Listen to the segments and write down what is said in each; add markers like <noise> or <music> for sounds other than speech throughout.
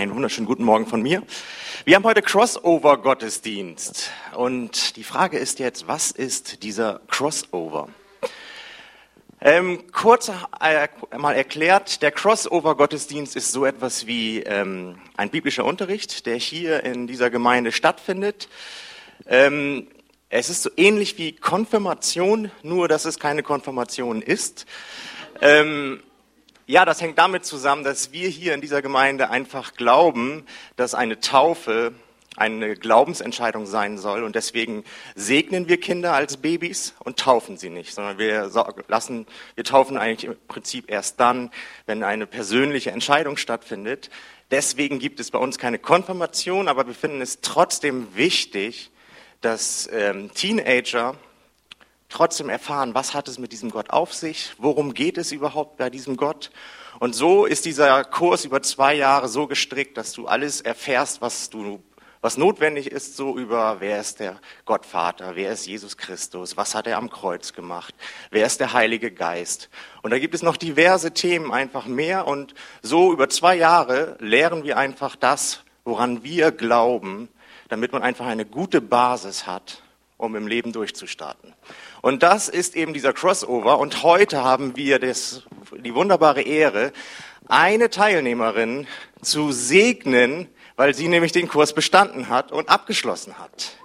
Einen wunderschönen guten Morgen von mir. Wir haben heute Crossover-Gottesdienst. Und die Frage ist jetzt, was ist dieser Crossover? Ähm, kurz äh, mal erklärt, der Crossover-Gottesdienst ist so etwas wie ähm, ein biblischer Unterricht, der hier in dieser Gemeinde stattfindet. Ähm, es ist so ähnlich wie Konfirmation, nur dass es keine Konfirmation ist. Ähm, ja, das hängt damit zusammen, dass wir hier in dieser Gemeinde einfach glauben, dass eine Taufe eine Glaubensentscheidung sein soll. Und deswegen segnen wir Kinder als Babys und taufen sie nicht, sondern wir lassen, wir taufen eigentlich im Prinzip erst dann, wenn eine persönliche Entscheidung stattfindet. Deswegen gibt es bei uns keine Konfirmation, aber wir finden es trotzdem wichtig, dass ähm, Teenager trotzdem erfahren, was hat es mit diesem Gott auf sich, worum geht es überhaupt bei diesem Gott. Und so ist dieser Kurs über zwei Jahre so gestrickt, dass du alles erfährst, was du was notwendig ist, so über wer ist der Gottvater, wer ist Jesus Christus, was hat er am Kreuz gemacht, wer ist der Heilige Geist. Und da gibt es noch diverse Themen einfach mehr und so über zwei Jahre lehren wir einfach das, woran wir glauben, damit man einfach eine gute Basis hat, um im Leben durchzustarten. Und das ist eben dieser Crossover. Und heute haben wir das, die wunderbare Ehre, eine Teilnehmerin zu segnen, weil sie nämlich den Kurs bestanden hat und abgeschlossen hat.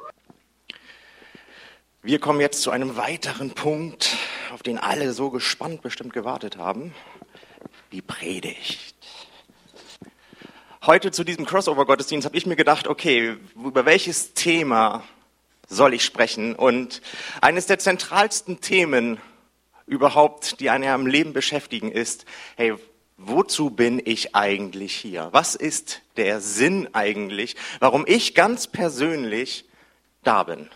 Wir kommen jetzt zu einem weiteren Punkt, auf den alle so gespannt bestimmt gewartet haben. Die Predigt. Heute zu diesem Crossover-Gottesdienst habe ich mir gedacht, okay, über welches Thema soll ich sprechen. Und eines der zentralsten Themen überhaupt, die einen ja im Leben beschäftigen, ist, hey, wozu bin ich eigentlich hier? Was ist der Sinn eigentlich, warum ich ganz persönlich da bin?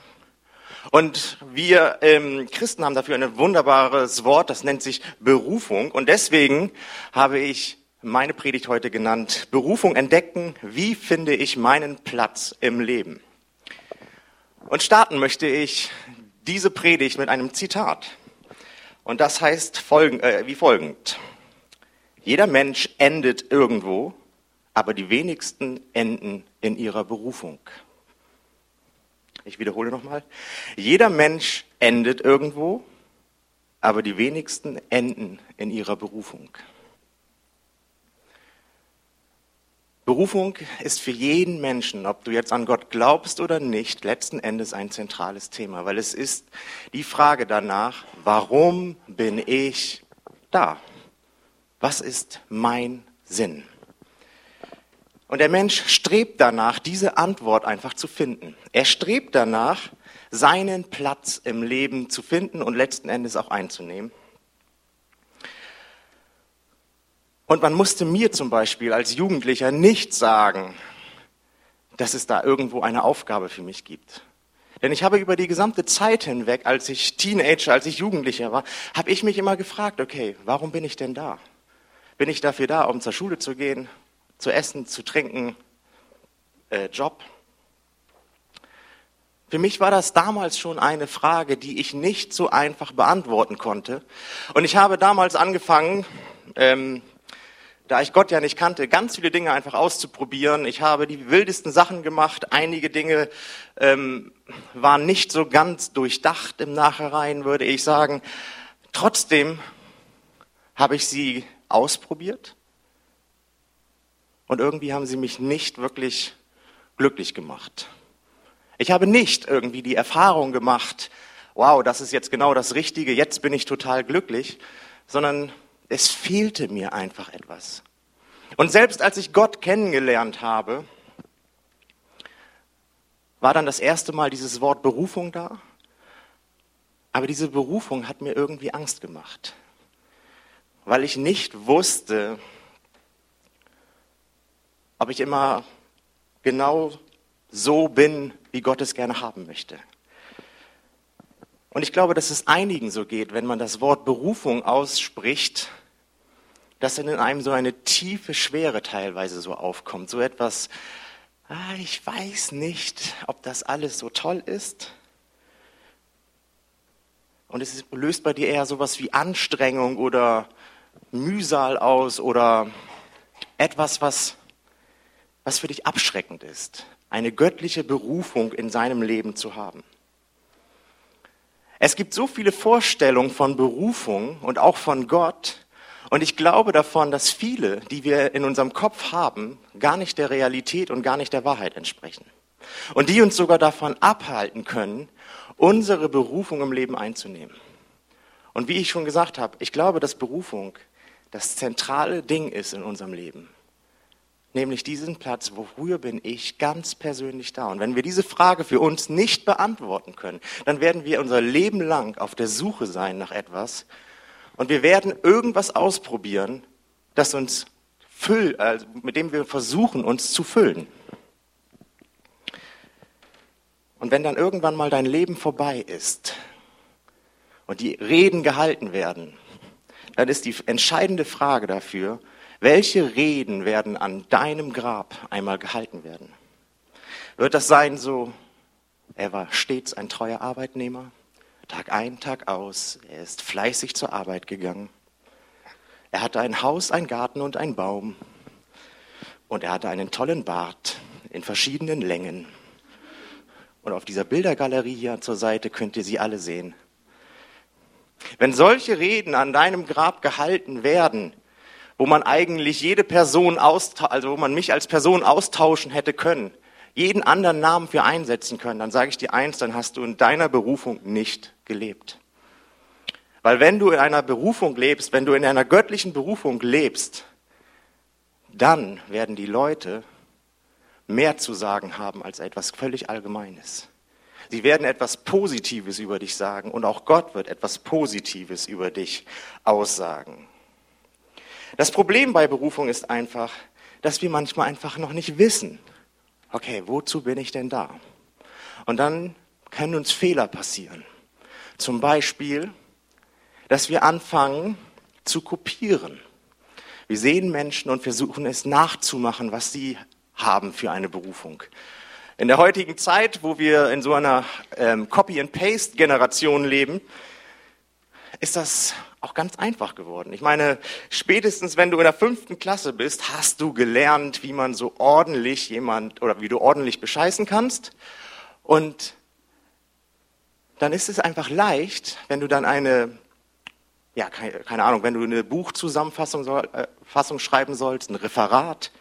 Und wir ähm, Christen haben dafür ein wunderbares Wort, das nennt sich Berufung. Und deswegen habe ich meine Predigt heute genannt, Berufung entdecken, wie finde ich meinen Platz im Leben? Und starten möchte ich diese Predigt mit einem Zitat. Und das heißt folgend, äh, wie folgend. Jeder Mensch endet irgendwo, aber die wenigsten enden in ihrer Berufung. Ich wiederhole nochmal. Jeder Mensch endet irgendwo, aber die wenigsten enden in ihrer Berufung. Berufung ist für jeden Menschen, ob du jetzt an Gott glaubst oder nicht, letzten Endes ein zentrales Thema, weil es ist die Frage danach, warum bin ich da? Was ist mein Sinn? Und der Mensch strebt danach, diese Antwort einfach zu finden. Er strebt danach, seinen Platz im Leben zu finden und letzten Endes auch einzunehmen. Und man musste mir zum Beispiel als Jugendlicher nicht sagen, dass es da irgendwo eine Aufgabe für mich gibt. Denn ich habe über die gesamte Zeit hinweg, als ich Teenager, als ich Jugendlicher war, habe ich mich immer gefragt, okay, warum bin ich denn da? Bin ich dafür da, um zur Schule zu gehen, zu essen, zu trinken, äh, Job? Für mich war das damals schon eine Frage, die ich nicht so einfach beantworten konnte. Und ich habe damals angefangen, ähm, da ich Gott ja nicht kannte, ganz viele Dinge einfach auszuprobieren. Ich habe die wildesten Sachen gemacht. Einige Dinge ähm, waren nicht so ganz durchdacht im Nachhinein, würde ich sagen. Trotzdem habe ich sie ausprobiert. Und irgendwie haben sie mich nicht wirklich glücklich gemacht. Ich habe nicht irgendwie die Erfahrung gemacht, wow, das ist jetzt genau das Richtige, jetzt bin ich total glücklich, sondern es fehlte mir einfach etwas. Und selbst als ich Gott kennengelernt habe, war dann das erste Mal dieses Wort Berufung da. Aber diese Berufung hat mir irgendwie Angst gemacht, weil ich nicht wusste, ob ich immer genau so bin, wie Gott es gerne haben möchte. Und ich glaube, dass es einigen so geht, wenn man das Wort Berufung ausspricht, dass in einem so eine tiefe Schwere teilweise so aufkommt. So etwas, ah, ich weiß nicht, ob das alles so toll ist. Und es löst bei dir eher sowas wie Anstrengung oder Mühsal aus oder etwas, was was für dich abschreckend ist, eine göttliche Berufung in seinem Leben zu haben. Es gibt so viele Vorstellungen von Berufung und auch von Gott. Und ich glaube davon, dass viele, die wir in unserem Kopf haben, gar nicht der Realität und gar nicht der Wahrheit entsprechen. Und die uns sogar davon abhalten können, unsere Berufung im Leben einzunehmen. Und wie ich schon gesagt habe, ich glaube, dass Berufung das zentrale Ding ist in unserem Leben. Nämlich diesen Platz, wofür bin ich ganz persönlich da? Und wenn wir diese Frage für uns nicht beantworten können, dann werden wir unser Leben lang auf der Suche sein nach etwas und wir werden irgendwas ausprobieren, das uns füllt, also mit dem wir versuchen, uns zu füllen. Und wenn dann irgendwann mal dein Leben vorbei ist und die Reden gehalten werden, dann ist die entscheidende Frage dafür, welche Reden werden an deinem Grab einmal gehalten werden? Wird das sein so, er war stets ein treuer Arbeitnehmer, Tag ein, Tag aus, er ist fleißig zur Arbeit gegangen. Er hatte ein Haus, ein Garten und ein Baum. Und er hatte einen tollen Bart in verschiedenen Längen. Und auf dieser Bildergalerie hier zur Seite könnt ihr sie alle sehen. Wenn solche Reden an deinem Grab gehalten werden, wo man eigentlich jede Person also wo man mich als Person austauschen hätte können, jeden anderen Namen für einsetzen können, dann sage ich dir eins, dann hast du in deiner Berufung nicht gelebt. Weil wenn du in einer Berufung lebst, wenn du in einer göttlichen Berufung lebst, dann werden die Leute mehr zu sagen haben als etwas völlig Allgemeines. Sie werden etwas Positives über dich sagen und auch Gott wird etwas Positives über dich aussagen. Das Problem bei Berufung ist einfach, dass wir manchmal einfach noch nicht wissen, okay, wozu bin ich denn da? Und dann können uns Fehler passieren. Zum Beispiel, dass wir anfangen zu kopieren. Wir sehen Menschen und versuchen es nachzumachen, was sie haben für eine Berufung. In der heutigen Zeit, wo wir in so einer ähm, Copy-and-Paste-Generation leben, ist das auch ganz einfach geworden. Ich meine, spätestens wenn du in der fünften Klasse bist, hast du gelernt, wie man so ordentlich jemand oder wie du ordentlich bescheißen kannst. Und dann ist es einfach leicht, wenn du dann eine, ja, keine, Ahnung, wenn du eine Buchzusammenfassung soll, äh, schreiben sollst, ein Referat,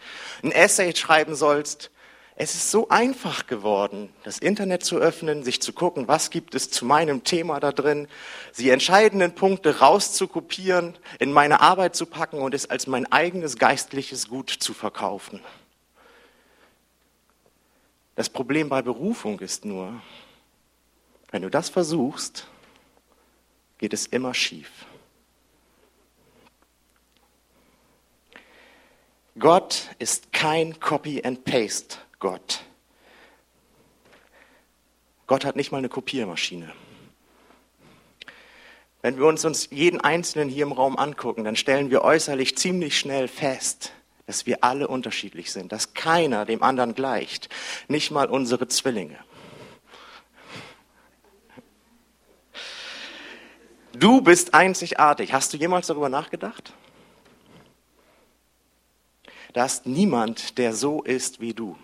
ein Essay schreiben sollst, es ist so einfach geworden, das Internet zu öffnen, sich zu gucken, was gibt es zu meinem Thema da drin, die entscheidenden Punkte rauszukopieren, in meine Arbeit zu packen und es als mein eigenes geistliches Gut zu verkaufen. Das Problem bei Berufung ist nur, wenn du das versuchst, geht es immer schief. Gott ist kein Copy-and-Paste Gott. Gott hat nicht mal eine Kopiermaschine. Wenn wir uns, uns jeden Einzelnen hier im Raum angucken, dann stellen wir äußerlich ziemlich schnell fest, dass wir alle unterschiedlich sind, dass keiner dem anderen gleicht, nicht mal unsere Zwillinge. Du bist einzigartig. Hast du jemals darüber nachgedacht? Da ist niemand, der so ist wie du.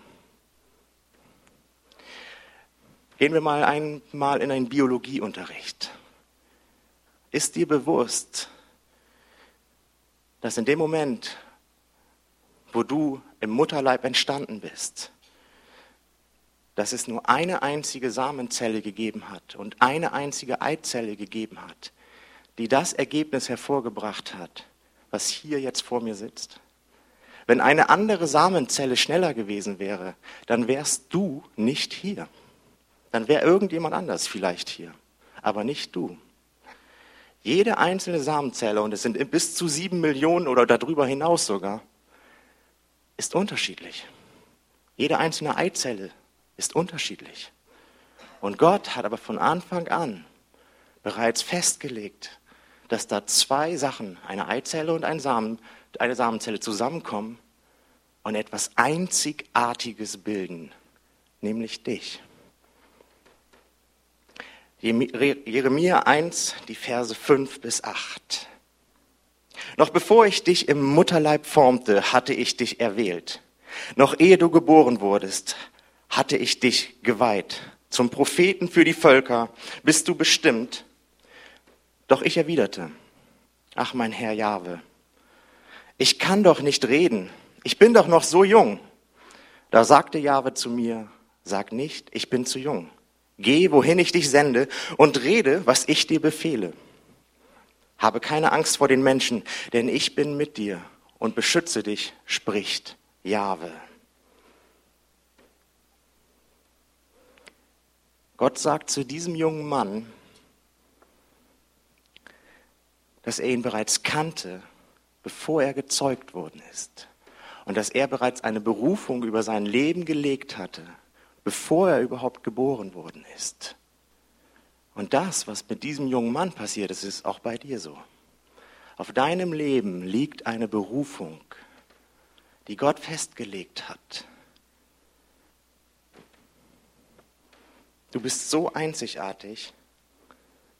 Gehen wir mal einmal in einen Biologieunterricht. Ist dir bewusst, dass in dem Moment, wo du im Mutterleib entstanden bist, dass es nur eine einzige Samenzelle gegeben hat und eine einzige Eizelle gegeben hat, die das Ergebnis hervorgebracht hat, was hier jetzt vor mir sitzt? Wenn eine andere Samenzelle schneller gewesen wäre, dann wärst du nicht hier dann wäre irgendjemand anders vielleicht hier, aber nicht du. Jede einzelne Samenzelle, und es sind bis zu sieben Millionen oder darüber hinaus sogar, ist unterschiedlich. Jede einzelne Eizelle ist unterschiedlich. Und Gott hat aber von Anfang an bereits festgelegt, dass da zwei Sachen, eine Eizelle und ein Samen, eine Samenzelle zusammenkommen und etwas Einzigartiges bilden, nämlich dich. Jeremia 1, die Verse 5 bis 8. Noch bevor ich dich im Mutterleib formte, hatte ich dich erwählt. Noch ehe du geboren wurdest, hatte ich dich geweiht. Zum Propheten für die Völker bist du bestimmt. Doch ich erwiderte, ach mein Herr Jahwe, ich kann doch nicht reden. Ich bin doch noch so jung. Da sagte Jahwe zu mir, sag nicht, ich bin zu jung. Geh, wohin ich dich sende, und rede, was ich dir befehle. Habe keine Angst vor den Menschen, denn ich bin mit dir und beschütze dich, spricht Jahwe. Gott sagt zu diesem jungen Mann, dass er ihn bereits kannte, bevor er gezeugt worden ist. Und dass er bereits eine Berufung über sein Leben gelegt hatte, bevor er überhaupt geboren worden ist. Und das, was mit diesem jungen Mann passiert ist, ist auch bei dir so. Auf deinem Leben liegt eine Berufung, die Gott festgelegt hat. Du bist so einzigartig,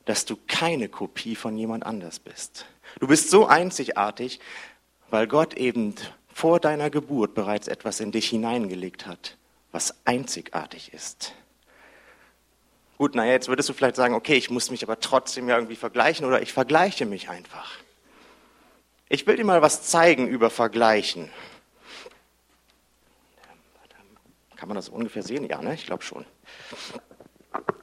dass du keine Kopie von jemand anders bist. Du bist so einzigartig, weil Gott eben vor deiner Geburt bereits etwas in dich hineingelegt hat, was einzigartig ist. Gut, naja, jetzt würdest du vielleicht sagen, okay, ich muss mich aber trotzdem ja irgendwie vergleichen oder ich vergleiche mich einfach. Ich will dir mal was zeigen über Vergleichen. Kann man das ungefähr sehen? Ja, ne? Ich glaube schon.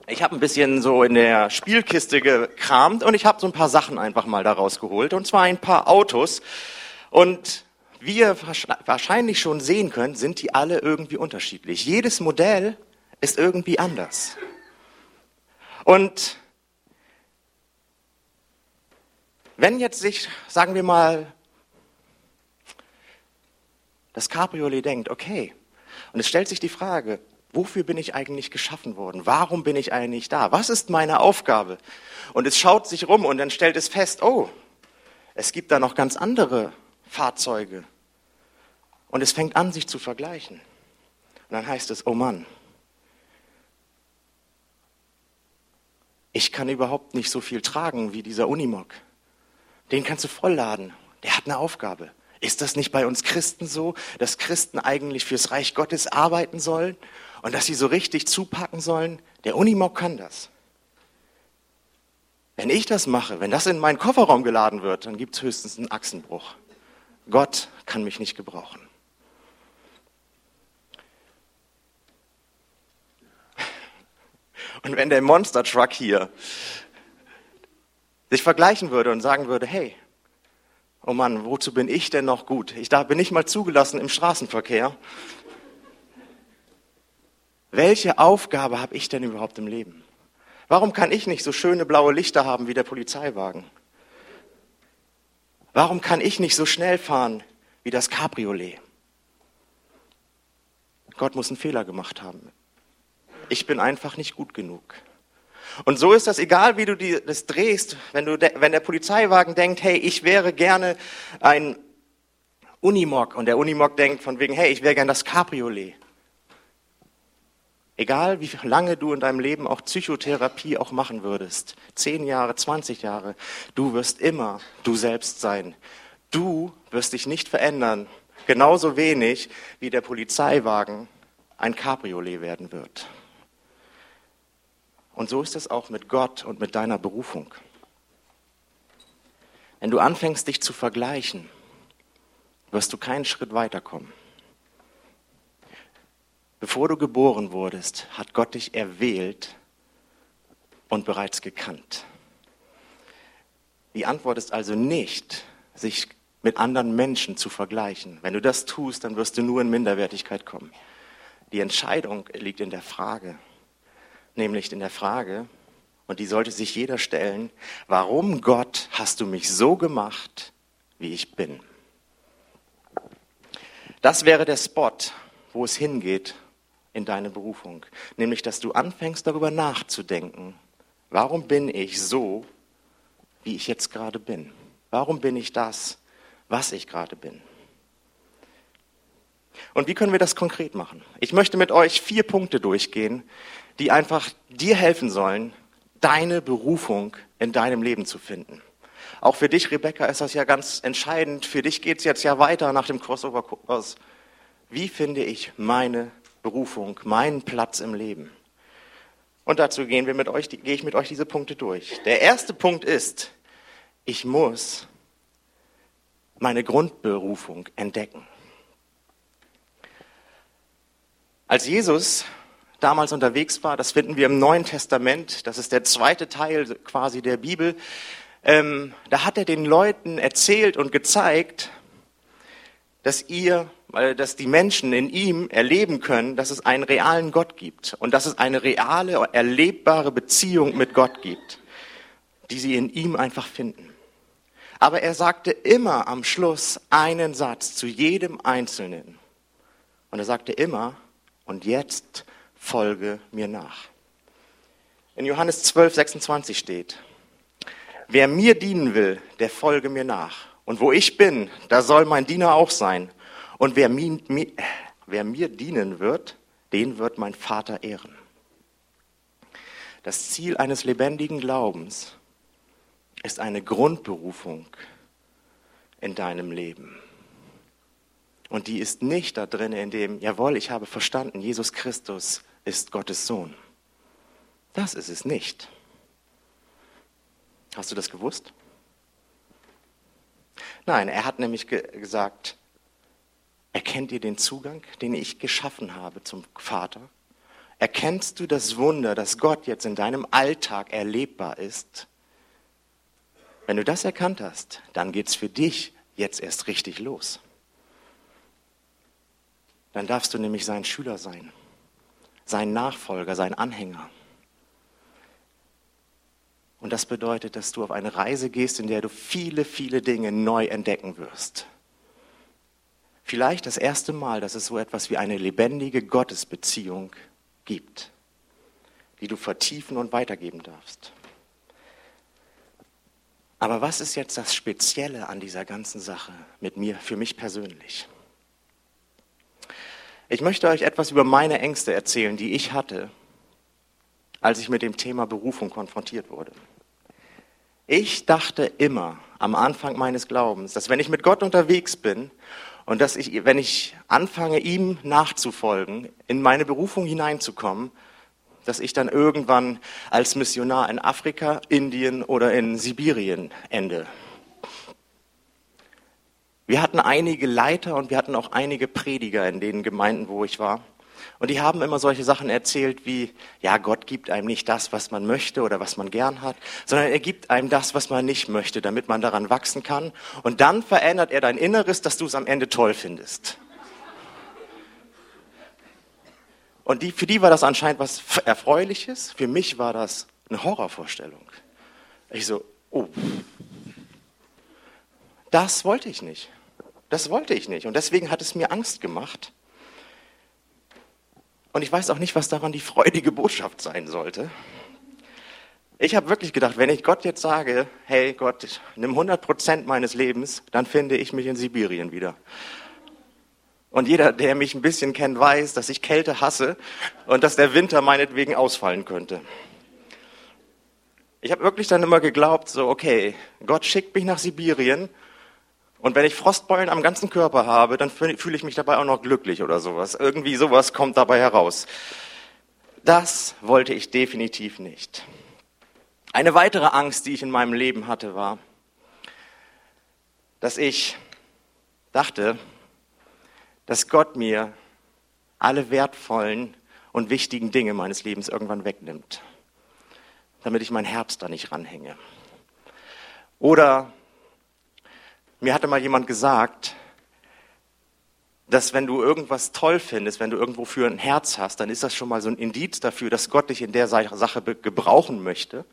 Ich habe ein bisschen so in der Spielkiste gekramt und ich habe so ein paar Sachen einfach mal daraus geholt. Und zwar ein paar Autos. Und wie ihr wahrscheinlich schon sehen könnt, sind die alle irgendwie unterschiedlich. Jedes Modell ist irgendwie anders. Und wenn jetzt sich, sagen wir mal, das Cabriolet denkt, okay, und es stellt sich die Frage, wofür bin ich eigentlich geschaffen worden? Warum bin ich eigentlich da? Was ist meine Aufgabe? Und es schaut sich rum und dann stellt es fest, oh, es gibt da noch ganz andere Fahrzeuge. Und es fängt an, sich zu vergleichen. Und dann heißt es, oh Mann, ich kann überhaupt nicht so viel tragen wie dieser Unimog. Den kannst du vollladen. Der hat eine Aufgabe. Ist das nicht bei uns Christen so, dass Christen eigentlich fürs Reich Gottes arbeiten sollen und dass sie so richtig zupacken sollen? Der Unimog kann das. Wenn ich das mache, wenn das in meinen Kofferraum geladen wird, dann gibt es höchstens einen Achsenbruch. Gott kann mich nicht gebrauchen. Und wenn der Monster Truck hier sich vergleichen würde und sagen würde, hey, oh Mann, wozu bin ich denn noch gut? Ich da bin nicht mal zugelassen im Straßenverkehr. Welche Aufgabe habe ich denn überhaupt im Leben? Warum kann ich nicht so schöne blaue Lichter haben wie der Polizeiwagen? Warum kann ich nicht so schnell fahren wie das Cabriolet? Gott muss einen Fehler gemacht haben ich bin einfach nicht gut genug. Und so ist das egal, wie du das drehst, wenn, du, wenn der Polizeiwagen denkt, hey, ich wäre gerne ein Unimog und der Unimog denkt von wegen, hey, ich wäre gerne das Cabriolet. Egal wie lange du in deinem Leben auch Psychotherapie auch machen würdest, zehn Jahre, 20 Jahre, du wirst immer du selbst sein. Du wirst dich nicht verändern, genauso wenig wie der Polizeiwagen ein Cabriolet werden wird. Und so ist es auch mit Gott und mit deiner Berufung. Wenn du anfängst, dich zu vergleichen, wirst du keinen Schritt weiterkommen. Bevor du geboren wurdest, hat Gott dich erwählt und bereits gekannt. Die Antwort ist also nicht, sich mit anderen Menschen zu vergleichen. Wenn du das tust, dann wirst du nur in Minderwertigkeit kommen. Die Entscheidung liegt in der Frage, nämlich in der Frage, und die sollte sich jeder stellen, warum Gott hast du mich so gemacht, wie ich bin? Das wäre der Spot, wo es hingeht in deine Berufung, nämlich dass du anfängst darüber nachzudenken, warum bin ich so, wie ich jetzt gerade bin? Warum bin ich das, was ich gerade bin? Und wie können wir das konkret machen? Ich möchte mit euch vier Punkte durchgehen, die einfach dir helfen sollen, deine Berufung in deinem Leben zu finden. Auch für dich, Rebecca, ist das ja ganz entscheidend. Für dich geht es jetzt ja weiter nach dem Crossover-Kurs. Wie finde ich meine Berufung, meinen Platz im Leben? Und dazu gehen wir mit euch, gehe ich mit euch diese Punkte durch. Der erste Punkt ist, ich muss meine Grundberufung entdecken. Als Jesus damals unterwegs war, das finden wir im Neuen Testament, das ist der zweite Teil quasi der Bibel, ähm, da hat er den Leuten erzählt und gezeigt, dass ihr, dass die Menschen in ihm erleben können, dass es einen realen Gott gibt und dass es eine reale, erlebbare Beziehung mit Gott gibt, die sie in ihm einfach finden. Aber er sagte immer am Schluss einen Satz zu jedem Einzelnen. Und er sagte immer, und jetzt folge mir nach. In Johannes 12, 26 steht, wer mir dienen will, der folge mir nach. Und wo ich bin, da soll mein Diener auch sein. Und wer mir, wer mir dienen wird, den wird mein Vater ehren. Das Ziel eines lebendigen Glaubens ist eine Grundberufung in deinem Leben. Und die ist nicht da drin, in dem, jawohl, ich habe verstanden, Jesus Christus ist Gottes Sohn. Das ist es nicht. Hast du das gewusst? Nein, er hat nämlich ge gesagt, erkennt ihr den Zugang, den ich geschaffen habe zum Vater? Erkennst du das Wunder, dass Gott jetzt in deinem Alltag erlebbar ist? Wenn du das erkannt hast, dann geht es für dich jetzt erst richtig los. Dann darfst du nämlich sein Schüler sein, sein Nachfolger, sein Anhänger. Und das bedeutet, dass du auf eine Reise gehst, in der du viele, viele Dinge neu entdecken wirst. Vielleicht das erste Mal, dass es so etwas wie eine lebendige Gottesbeziehung gibt, die du vertiefen und weitergeben darfst. Aber was ist jetzt das Spezielle an dieser ganzen Sache mit mir, für mich persönlich? Ich möchte euch etwas über meine Ängste erzählen, die ich hatte, als ich mit dem Thema Berufung konfrontiert wurde. Ich dachte immer am Anfang meines Glaubens, dass wenn ich mit Gott unterwegs bin und dass ich, wenn ich anfange, ihm nachzufolgen, in meine Berufung hineinzukommen, dass ich dann irgendwann als Missionar in Afrika, Indien oder in Sibirien ende. Wir hatten einige Leiter und wir hatten auch einige Prediger in den Gemeinden, wo ich war. Und die haben immer solche Sachen erzählt wie, ja, Gott gibt einem nicht das, was man möchte oder was man gern hat, sondern er gibt einem das, was man nicht möchte, damit man daran wachsen kann. Und dann verändert er dein Inneres, dass du es am Ende toll findest. Und die, für die war das anscheinend was Erfreuliches. Für mich war das eine Horrorvorstellung. Ich so, oh, das wollte ich nicht. Das wollte ich nicht. Und deswegen hat es mir Angst gemacht. Und ich weiß auch nicht, was daran die freudige Botschaft sein sollte. Ich habe wirklich gedacht, wenn ich Gott jetzt sage, hey Gott, nimm 100 Prozent meines Lebens, dann finde ich mich in Sibirien wieder. Und jeder, der mich ein bisschen kennt, weiß, dass ich Kälte hasse und dass der Winter meinetwegen ausfallen könnte. Ich habe wirklich dann immer geglaubt, so, okay, Gott schickt mich nach Sibirien und wenn ich Frostbeulen am ganzen Körper habe, dann fühle ich mich dabei auch noch glücklich oder sowas. Irgendwie sowas kommt dabei heraus. Das wollte ich definitiv nicht. Eine weitere Angst, die ich in meinem Leben hatte, war, dass ich dachte, dass Gott mir alle wertvollen und wichtigen Dinge meines Lebens irgendwann wegnimmt, damit ich mein Herbst da nicht ranhänge. Oder mir hatte mal jemand gesagt, dass wenn du irgendwas toll findest, wenn du irgendwo für ein Herz hast, dann ist das schon mal so ein Indiz dafür, dass Gott dich in der Sache gebrauchen möchte.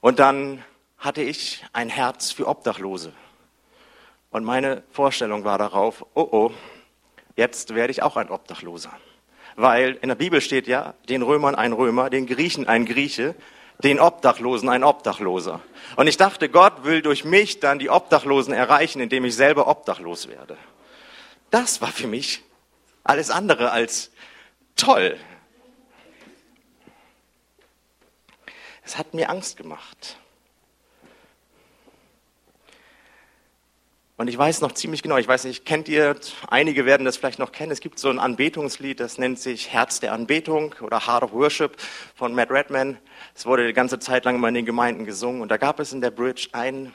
Und dann hatte ich ein Herz für Obdachlose. Und meine Vorstellung war darauf, oh oh, jetzt werde ich auch ein Obdachloser. Weil in der Bibel steht ja, den Römern ein Römer, den Griechen ein Grieche, den Obdachlosen ein Obdachloser. Und ich dachte, Gott will durch mich dann die Obdachlosen erreichen, indem ich selber obdachlos werde. Das war für mich alles andere als toll. Es hat mir Angst gemacht. Und ich weiß noch ziemlich genau, ich weiß nicht, kennt ihr, einige werden das vielleicht noch kennen, es gibt so ein Anbetungslied, das nennt sich Herz der Anbetung oder Heart of Worship von Matt Redman. Es wurde die ganze Zeit lang immer in den Gemeinden gesungen und da gab es in der Bridge ein,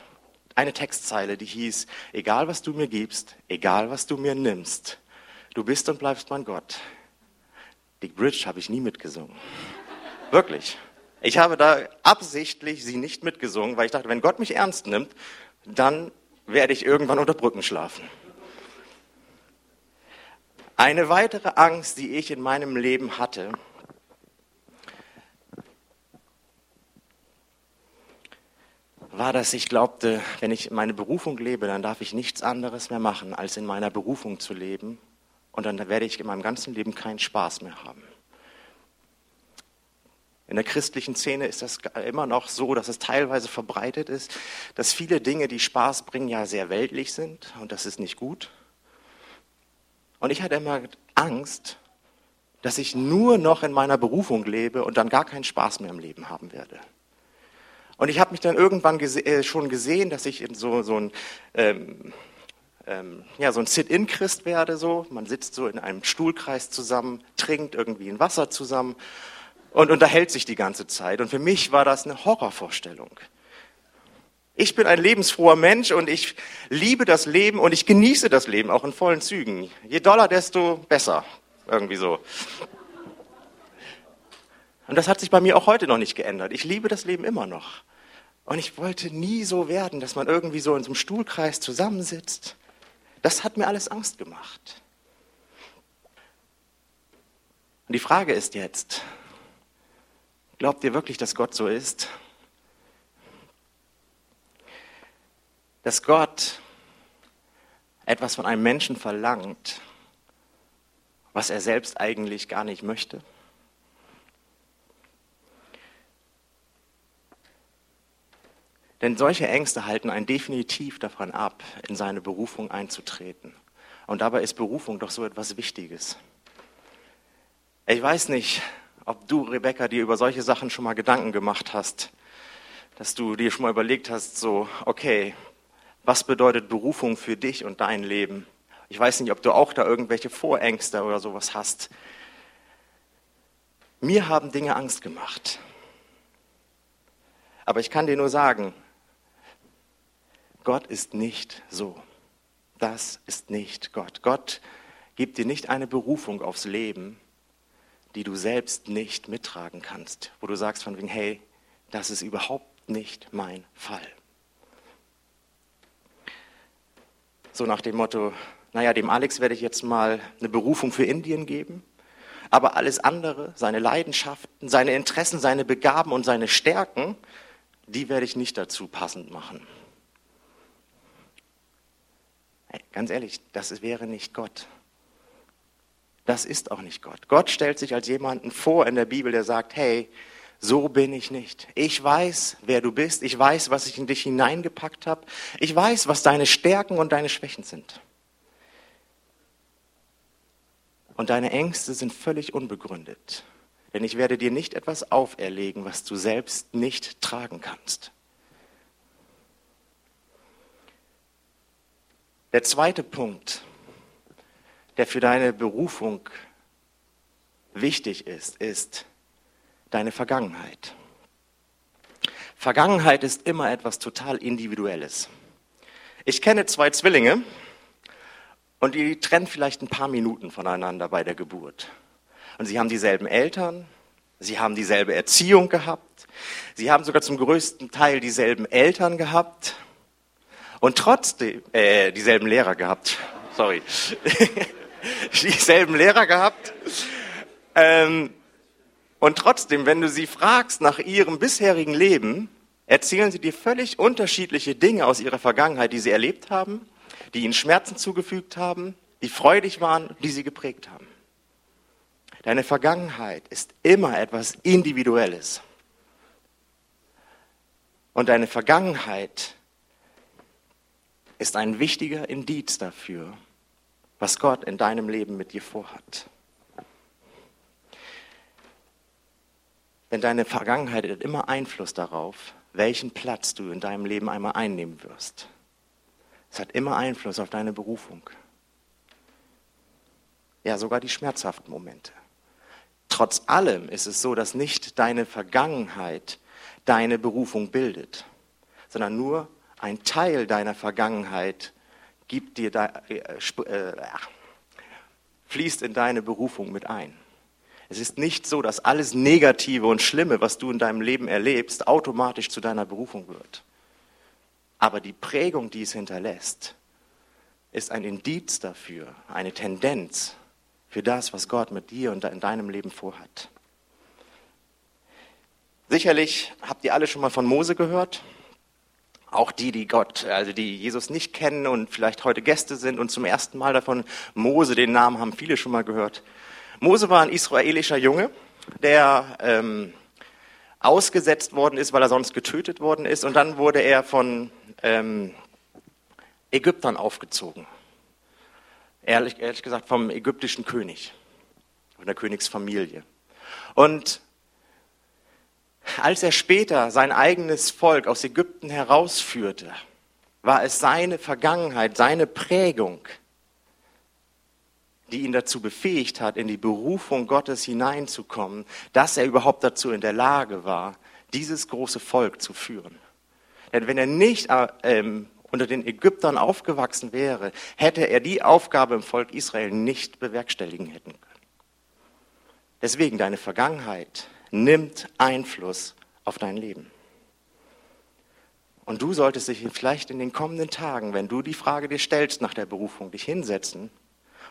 eine Textzeile, die hieß, egal was du mir gibst, egal was du mir nimmst, du bist und bleibst mein Gott. Die Bridge habe ich nie mitgesungen. Wirklich. Ich habe da absichtlich sie nicht mitgesungen, weil ich dachte, wenn Gott mich ernst nimmt, dann werde ich irgendwann unter Brücken schlafen. Eine weitere Angst, die ich in meinem Leben hatte, war, dass ich glaubte, wenn ich meine Berufung lebe, dann darf ich nichts anderes mehr machen, als in meiner Berufung zu leben. Und dann werde ich in meinem ganzen Leben keinen Spaß mehr haben. In der christlichen Szene ist das immer noch so, dass es teilweise verbreitet ist, dass viele Dinge, die Spaß bringen, ja sehr weltlich sind und das ist nicht gut. Und ich hatte immer Angst, dass ich nur noch in meiner Berufung lebe und dann gar keinen Spaß mehr im Leben haben werde. Und ich habe mich dann irgendwann gese äh, schon gesehen, dass ich so, so ein ähm, ähm, ja, so ein Sit-in-Christ werde. So. Man sitzt so in einem Stuhlkreis zusammen, trinkt irgendwie ein Wasser zusammen und unterhält sich die ganze Zeit. Und für mich war das eine Horrorvorstellung. Ich bin ein lebensfroher Mensch und ich liebe das Leben und ich genieße das Leben auch in vollen Zügen. Je doller, desto besser. Irgendwie so. Und das hat sich bei mir auch heute noch nicht geändert. Ich liebe das Leben immer noch. Und ich wollte nie so werden, dass man irgendwie so in so einem Stuhlkreis zusammensitzt. Das hat mir alles Angst gemacht. Und die Frage ist jetzt, Glaubt ihr wirklich, dass Gott so ist? Dass Gott etwas von einem Menschen verlangt, was er selbst eigentlich gar nicht möchte? Denn solche Ängste halten einen definitiv davon ab, in seine Berufung einzutreten. Und dabei ist Berufung doch so etwas Wichtiges. Ich weiß nicht, ob du, Rebecca, dir über solche Sachen schon mal Gedanken gemacht hast, dass du dir schon mal überlegt hast, so, okay, was bedeutet Berufung für dich und dein Leben? Ich weiß nicht, ob du auch da irgendwelche Vorängste oder sowas hast. Mir haben Dinge Angst gemacht. Aber ich kann dir nur sagen, Gott ist nicht so. Das ist nicht Gott. Gott gibt dir nicht eine Berufung aufs Leben, die du selbst nicht mittragen kannst, wo du sagst von wegen, hey, das ist überhaupt nicht mein Fall. So nach dem Motto, naja, dem Alex werde ich jetzt mal eine Berufung für Indien geben, aber alles andere, seine Leidenschaften, seine Interessen, seine Begaben und seine Stärken, die werde ich nicht dazu passend machen. Ganz ehrlich, das wäre nicht Gott. Das ist auch nicht Gott. Gott stellt sich als jemanden vor in der Bibel, der sagt, hey, so bin ich nicht. Ich weiß, wer du bist. Ich weiß, was ich in dich hineingepackt habe. Ich weiß, was deine Stärken und deine Schwächen sind. Und deine Ängste sind völlig unbegründet. Denn ich werde dir nicht etwas auferlegen, was du selbst nicht tragen kannst. Der zweite Punkt, der für deine Berufung wichtig ist, ist deine Vergangenheit. Vergangenheit ist immer etwas total Individuelles. Ich kenne zwei Zwillinge und die trennen vielleicht ein paar Minuten voneinander bei der Geburt. Und sie haben dieselben Eltern, sie haben dieselbe Erziehung gehabt, sie haben sogar zum größten Teil dieselben Eltern gehabt und trotzdem, äh, dieselben Lehrer gehabt, sorry. <laughs> <laughs> dieselben Lehrer gehabt. Ähm, und trotzdem, wenn du sie fragst nach ihrem bisherigen Leben, erzählen sie dir völlig unterschiedliche Dinge aus ihrer Vergangenheit, die sie erlebt haben, die ihnen Schmerzen zugefügt haben, die freudig waren, die sie geprägt haben. Deine Vergangenheit ist immer etwas Individuelles. Und deine Vergangenheit ist ein wichtiger Indiz dafür, was Gott in deinem Leben mit dir vorhat. Denn deine Vergangenheit hat immer Einfluss darauf, welchen Platz du in deinem Leben einmal einnehmen wirst. Es hat immer Einfluss auf deine Berufung. Ja, sogar die schmerzhaften Momente. Trotz allem ist es so, dass nicht deine Vergangenheit deine Berufung bildet, sondern nur ein Teil deiner Vergangenheit gibt dir äh, äh, fließt in deine Berufung mit ein. Es ist nicht so, dass alles Negative und Schlimme, was du in deinem Leben erlebst, automatisch zu deiner Berufung wird. Aber die Prägung, die es hinterlässt, ist ein Indiz dafür, eine Tendenz für das, was Gott mit dir und in deinem Leben vorhat. Sicherlich habt ihr alle schon mal von Mose gehört. Auch die, die Gott, also die Jesus nicht kennen und vielleicht heute Gäste sind und zum ersten Mal davon Mose, den Namen haben viele schon mal gehört. Mose war ein israelischer Junge, der ähm, ausgesetzt worden ist, weil er sonst getötet worden ist. Und dann wurde er von ähm, Ägyptern aufgezogen. Ehrlich, ehrlich gesagt vom ägyptischen König, von der Königsfamilie. Und als er später sein eigenes Volk aus Ägypten herausführte, war es seine Vergangenheit, seine Prägung, die ihn dazu befähigt hat, in die Berufung Gottes hineinzukommen, dass er überhaupt dazu in der Lage war, dieses große Volk zu führen. Denn wenn er nicht äh, ähm, unter den Ägyptern aufgewachsen wäre, hätte er die Aufgabe im Volk Israel nicht bewerkstelligen hätten können. Deswegen deine Vergangenheit nimmt Einfluss auf dein Leben. Und du solltest dich vielleicht in den kommenden Tagen, wenn du die Frage dir stellst nach der Berufung, dich hinsetzen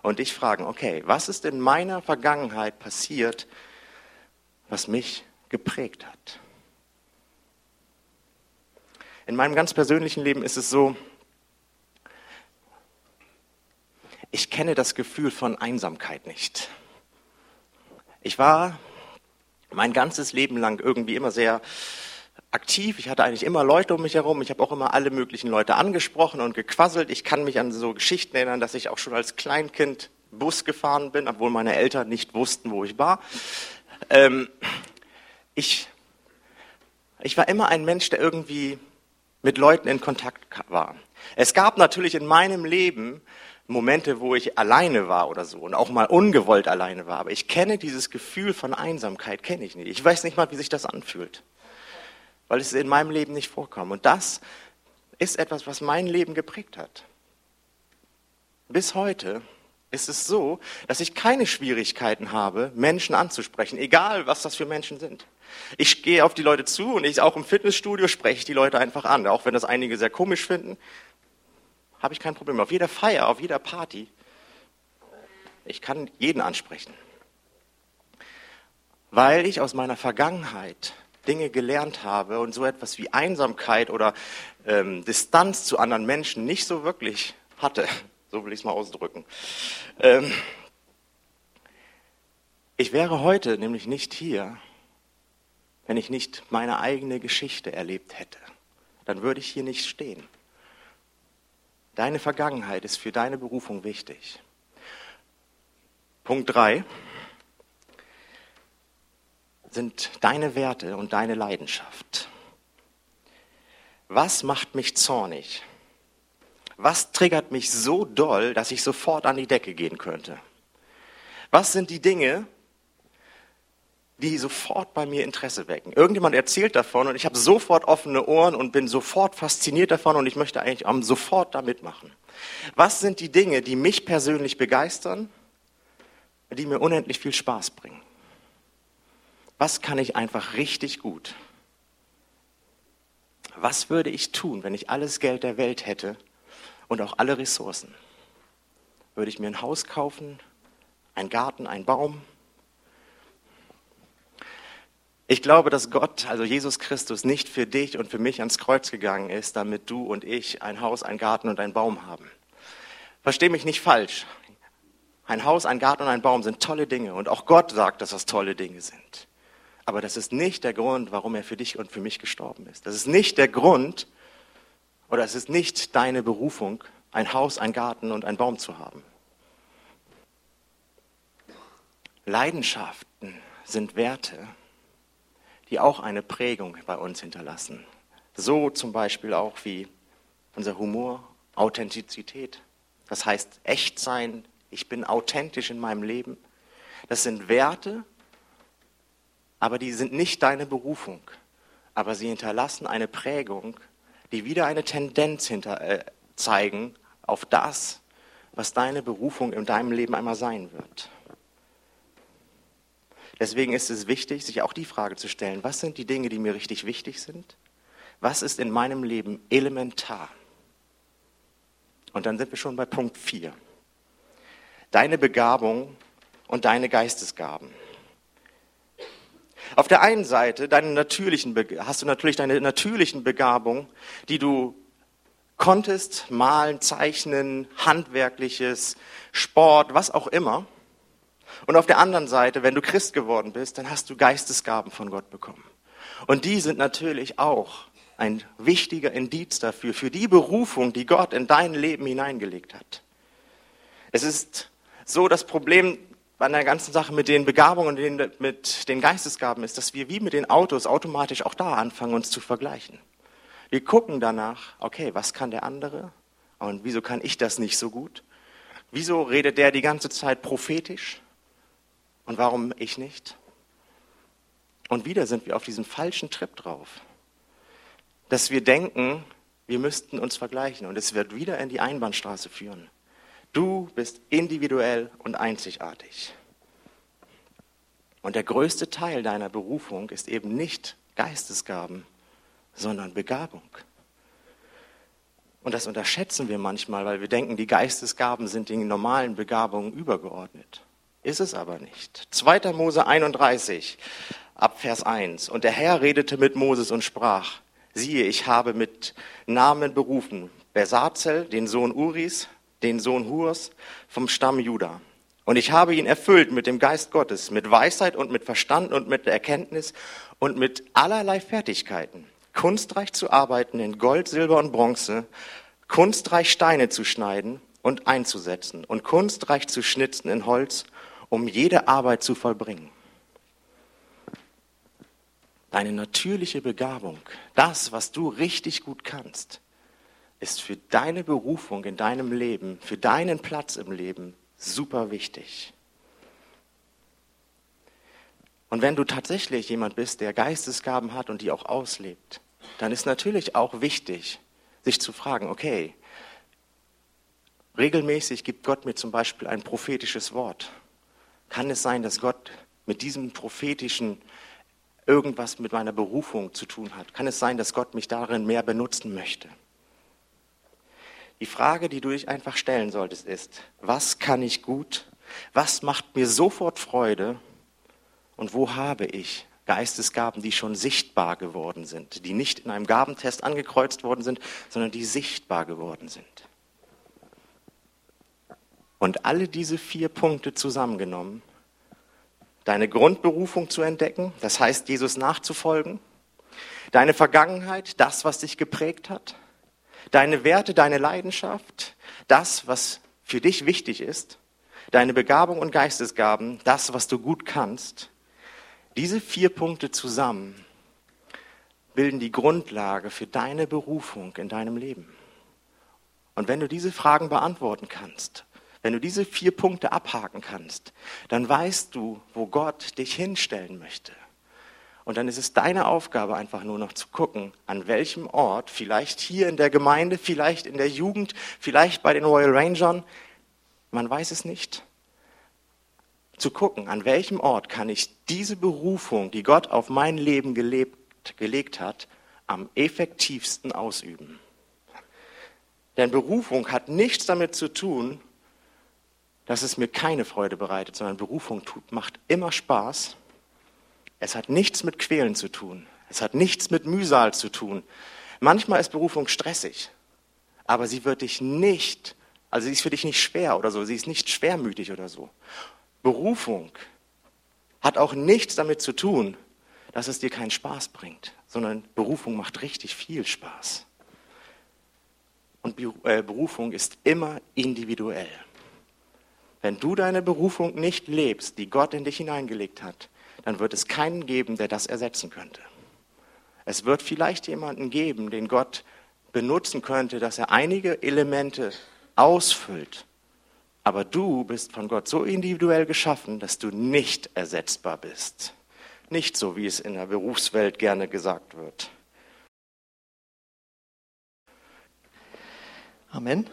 und dich fragen, okay, was ist in meiner Vergangenheit passiert, was mich geprägt hat? In meinem ganz persönlichen Leben ist es so, ich kenne das Gefühl von Einsamkeit nicht. Ich war mein ganzes Leben lang irgendwie immer sehr aktiv. Ich hatte eigentlich immer Leute um mich herum. Ich habe auch immer alle möglichen Leute angesprochen und gequasselt. Ich kann mich an so Geschichten erinnern, dass ich auch schon als Kleinkind Bus gefahren bin, obwohl meine Eltern nicht wussten, wo ich war. Ähm, ich, ich war immer ein Mensch, der irgendwie mit Leuten in Kontakt war. Es gab natürlich in meinem Leben Momente, wo ich alleine war oder so und auch mal ungewollt alleine war. Aber ich kenne dieses Gefühl von Einsamkeit, kenne ich nicht. Ich weiß nicht mal, wie sich das anfühlt weil es in meinem Leben nicht vorkam. Und das ist etwas, was mein Leben geprägt hat. Bis heute ist es so, dass ich keine Schwierigkeiten habe, Menschen anzusprechen, egal was das für Menschen sind. Ich gehe auf die Leute zu und ich auch im Fitnessstudio spreche die Leute einfach an, auch wenn das einige sehr komisch finden, habe ich kein Problem. Auf jeder Feier, auf jeder Party, ich kann jeden ansprechen, weil ich aus meiner Vergangenheit Dinge gelernt habe und so etwas wie Einsamkeit oder ähm, Distanz zu anderen Menschen nicht so wirklich hatte. <laughs> So will ich es mal ausdrücken. Ähm, ich wäre heute nämlich nicht hier, wenn ich nicht meine eigene Geschichte erlebt hätte. Dann würde ich hier nicht stehen. Deine Vergangenheit ist für deine Berufung wichtig. Punkt 3 sind deine Werte und deine Leidenschaft. Was macht mich zornig? Was triggert mich so doll, dass ich sofort an die Decke gehen könnte? Was sind die Dinge, die sofort bei mir Interesse wecken? Irgendjemand erzählt davon und ich habe sofort offene Ohren und bin sofort fasziniert davon und ich möchte eigentlich sofort da mitmachen. Was sind die Dinge, die mich persönlich begeistern, die mir unendlich viel Spaß bringen? was kann ich einfach richtig gut? Was würde ich tun, wenn ich alles Geld der Welt hätte und auch alle Ressourcen? Würde ich mir ein Haus kaufen, einen Garten, einen Baum? Ich glaube, dass Gott, also Jesus Christus, nicht für dich und für mich ans Kreuz gegangen ist, damit du und ich ein Haus, einen Garten und einen Baum haben. Versteh mich nicht falsch. Ein Haus, ein Garten und ein Baum sind tolle Dinge und auch Gott sagt, dass das tolle Dinge sind. Aber das ist nicht der Grund, warum er für dich und für mich gestorben ist. Das ist nicht der Grund oder es ist nicht deine Berufung, ein Haus, ein Garten und ein Baum zu haben. Leidenschaften sind Werte, die auch eine Prägung bei uns hinterlassen. So zum Beispiel auch wie unser Humor, Authentizität. Das heißt, echt sein, ich bin authentisch in meinem Leben. Das sind Werte, aber die sind nicht deine Berufung. Aber sie hinterlassen eine Prägung, die wieder eine Tendenz hinter, äh, zeigen auf das, was deine Berufung in deinem Leben einmal sein wird. Deswegen ist es wichtig, sich auch die Frage zu stellen, was sind die Dinge, die mir richtig wichtig sind? Was ist in meinem Leben elementar? Und dann sind wir schon bei Punkt 4. Deine Begabung und deine Geistesgaben. Auf der einen Seite deine natürlichen, hast du natürlich deine natürlichen Begabungen, die du konntest, malen, zeichnen, handwerkliches, Sport, was auch immer. Und auf der anderen Seite, wenn du Christ geworden bist, dann hast du Geistesgaben von Gott bekommen. Und die sind natürlich auch ein wichtiger Indiz dafür, für die Berufung, die Gott in dein Leben hineingelegt hat. Es ist so, das Problem an der ganzen Sache mit den Begabungen und den, mit den Geistesgaben ist, dass wir wie mit den Autos automatisch auch da anfangen, uns zu vergleichen. Wir gucken danach, okay, was kann der andere und wieso kann ich das nicht so gut? Wieso redet der die ganze Zeit prophetisch und warum ich nicht? Und wieder sind wir auf diesem falschen Trip drauf dass wir denken, wir müssten uns vergleichen und es wird wieder in die Einbahnstraße führen. Du bist individuell und einzigartig. Und der größte Teil deiner Berufung ist eben nicht Geistesgaben, sondern Begabung. Und das unterschätzen wir manchmal, weil wir denken, die Geistesgaben sind den normalen Begabungen übergeordnet. Ist es aber nicht. 2. Mose 31, ab Vers 1. Und der Herr redete mit Moses und sprach, siehe, ich habe mit Namen berufen, Besazel, den Sohn Uris, den Sohn Hurs vom Stamm Juda. Und ich habe ihn erfüllt mit dem Geist Gottes, mit Weisheit und mit Verstand und mit Erkenntnis und mit allerlei Fertigkeiten, kunstreich zu arbeiten in Gold, Silber und Bronze, kunstreich Steine zu schneiden und einzusetzen und kunstreich zu schnitzen in Holz, um jede Arbeit zu vollbringen. Deine natürliche Begabung, das, was du richtig gut kannst, ist für deine Berufung in deinem Leben, für deinen Platz im Leben super wichtig. Und wenn du tatsächlich jemand bist, der Geistesgaben hat und die auch auslebt, dann ist natürlich auch wichtig, sich zu fragen, okay, regelmäßig gibt Gott mir zum Beispiel ein prophetisches Wort. Kann es sein, dass Gott mit diesem prophetischen irgendwas mit meiner Berufung zu tun hat? Kann es sein, dass Gott mich darin mehr benutzen möchte? Die Frage, die du dich einfach stellen solltest, ist, was kann ich gut? Was macht mir sofort Freude? Und wo habe ich Geistesgaben, die schon sichtbar geworden sind, die nicht in einem Gabentest angekreuzt worden sind, sondern die sichtbar geworden sind? Und alle diese vier Punkte zusammengenommen deine Grundberufung zu entdecken, das heißt Jesus nachzufolgen, deine Vergangenheit, das, was dich geprägt hat, deine Werte, deine Leidenschaft, das, was für dich wichtig ist, deine Begabung und Geistesgaben, das, was du gut kannst, diese vier Punkte zusammen bilden die Grundlage für deine Berufung in deinem Leben. Und wenn du diese Fragen beantworten kannst wenn du diese vier Punkte abhaken kannst, dann weißt du, wo Gott dich hinstellen möchte. Und dann ist es deine Aufgabe einfach nur noch zu gucken, an welchem Ort, vielleicht hier in der Gemeinde, vielleicht in der Jugend, vielleicht bei den Royal Rangers, man weiß es nicht, zu gucken, an welchem Ort kann ich diese Berufung, die Gott auf mein Leben gelebt, gelegt hat, am effektivsten ausüben. Denn Berufung hat nichts damit zu tun, dass es mir keine Freude bereitet, sondern Berufung tut, macht immer Spaß. Es hat nichts mit Quälen zu tun. Es hat nichts mit Mühsal zu tun. Manchmal ist Berufung stressig, aber sie wird dich nicht, also sie ist für dich nicht schwer oder so, sie ist nicht schwermütig oder so. Berufung hat auch nichts damit zu tun, dass es dir keinen Spaß bringt, sondern Berufung macht richtig viel Spaß. Und äh, Berufung ist immer individuell. Wenn du deine Berufung nicht lebst, die Gott in dich hineingelegt hat, dann wird es keinen geben, der das ersetzen könnte. Es wird vielleicht jemanden geben, den Gott benutzen könnte, dass er einige Elemente ausfüllt. Aber du bist von Gott so individuell geschaffen, dass du nicht ersetzbar bist. Nicht so, wie es in der Berufswelt gerne gesagt wird. Amen.